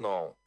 Techno,